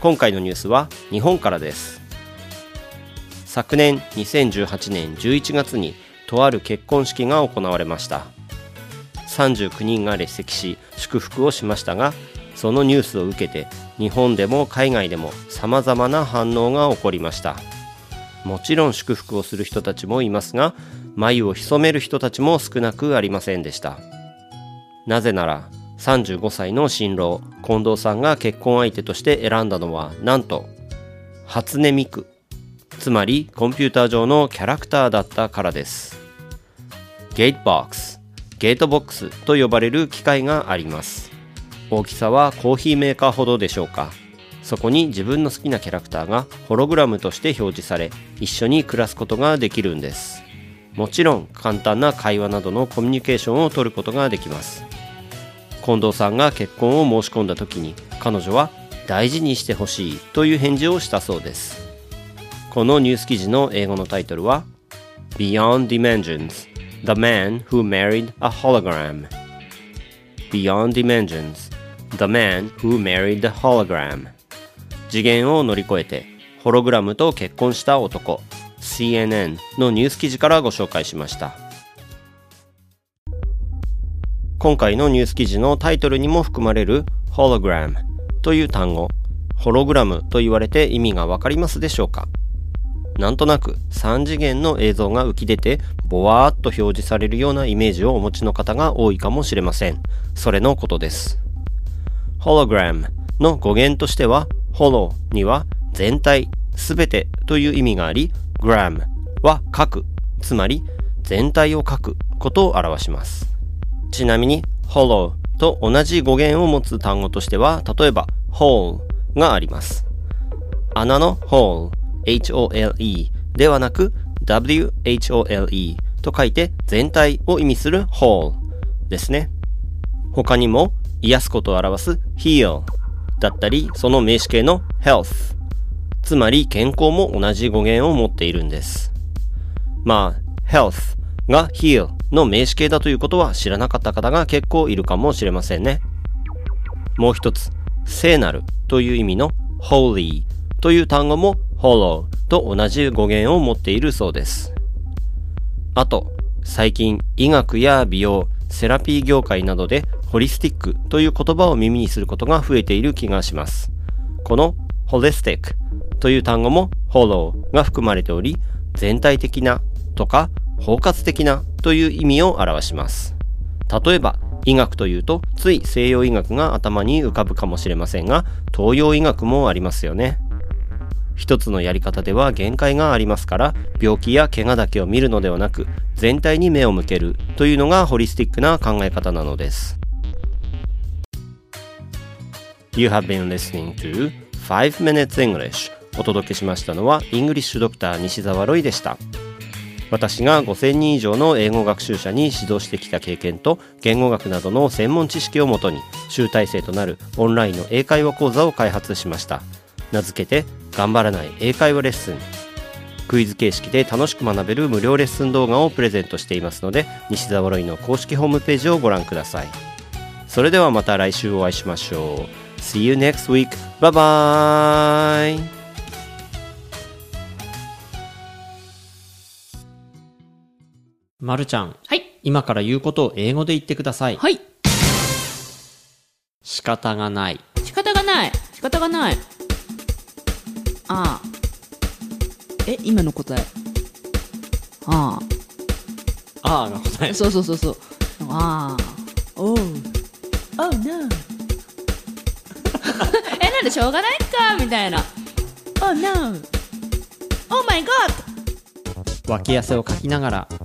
今回のニュースは日本からです。昨年2018年11月にとある結婚式が行われました。39人が列席し祝福をしましたがそのニュースを受けて日本でも海外でも様々な反応が起こりました。もちろん祝福をする人たちもいますが眉を潜める人たちも少なくありませんでした。なぜなら35歳の新郎近藤さんが結婚相手として選んだのはなんと初音ミク。つまりコンピューター上のキャラクターだったからです。ゲートボックスゲートボックスと呼ばれる機械があります。大きさはコーヒーメーカーほどでしょうか。そこに自分の好きなキャラクターがホログラムとして表示され一緒に暮らすことができるんです。もちろん簡単な会話などのコミュニケーションを取ることができます。近藤さんが結婚を申し込んだ時に彼女は大事にしてほしいという返事をしたそうです。このニュース記事の英語のタイトルは Beyond Dimensions The Man Who Married a Hologram. Beyond Dimensions The Man Who Married a Hologram. 次元を乗り越えてホログラムと結婚した男。CNN のニュース記事からご紹介しました。今回のニュース記事のタイトルにも含まれる hologram という単語ホログラムと言われて意味がわかりますでしょうか？なんとなく3次元の映像が浮き出てボワーっと表示されるようなイメージをお持ちの方が多いかもしれません。それのことです。hologram の語源としては holo には全体、すべてという意味があり gram は書く、つまり全体を書くことを表します。ちなみに hollow と同じ語源を持つ単語としては、例えば hole があります。穴の hole、h-o-l-e ではなく w-h-o-l-e と書いて全体を意味する hole ですね。他にも癒すことを表す heal だったり、その名詞形の health つまり健康も同じ語源を持っているんです。まあ、health が heal の名詞形だということは知らなかった方が結構いるかもしれませんね。もう一つ、聖なるという意味の holy という単語も hollow と同じ語源を持っているそうです。あと、最近医学や美容、セラピー業界などでホリスティックという言葉を耳にすることが増えている気がします。この holistic という単語も hollow が含まれており、全体的なとか包括的なという意味を表します。例えば、医学というと、つい西洋医学が頭に浮かぶかもしれませんが、東洋医学もありますよね。一つのやり方では限界がありますから、病気や怪我だけを見るのではなく、全体に目を向けるというのがホリスティックな考え方なのです。You have been listening to 5 Minutes English お届けしましたのはイングリッシュドクター西澤ロイでした私が5000人以上の英語学習者に指導してきた経験と言語学などの専門知識をもとに集大成となるオンラインの英会話講座を開発しました名付けて頑張らない英会話レッスンクイズ形式で楽しく学べる無料レッスン動画をプレゼントしていますので西澤ロイの公式ホームページをご覧くださいそれではまた来週お会いしましょう See you next week. Bye bye. まるちゃん。はい。今から言うことを英語で言ってください。はい。仕方がない。仕方がない。仕方がない。ああ。え、今の答え。ああ。ああが答え。そうそうそうそう。ああ。おう。Oh no. え、なんでしょうがないかみたいな。Oh no. Oh my god. 脇汗をかきながら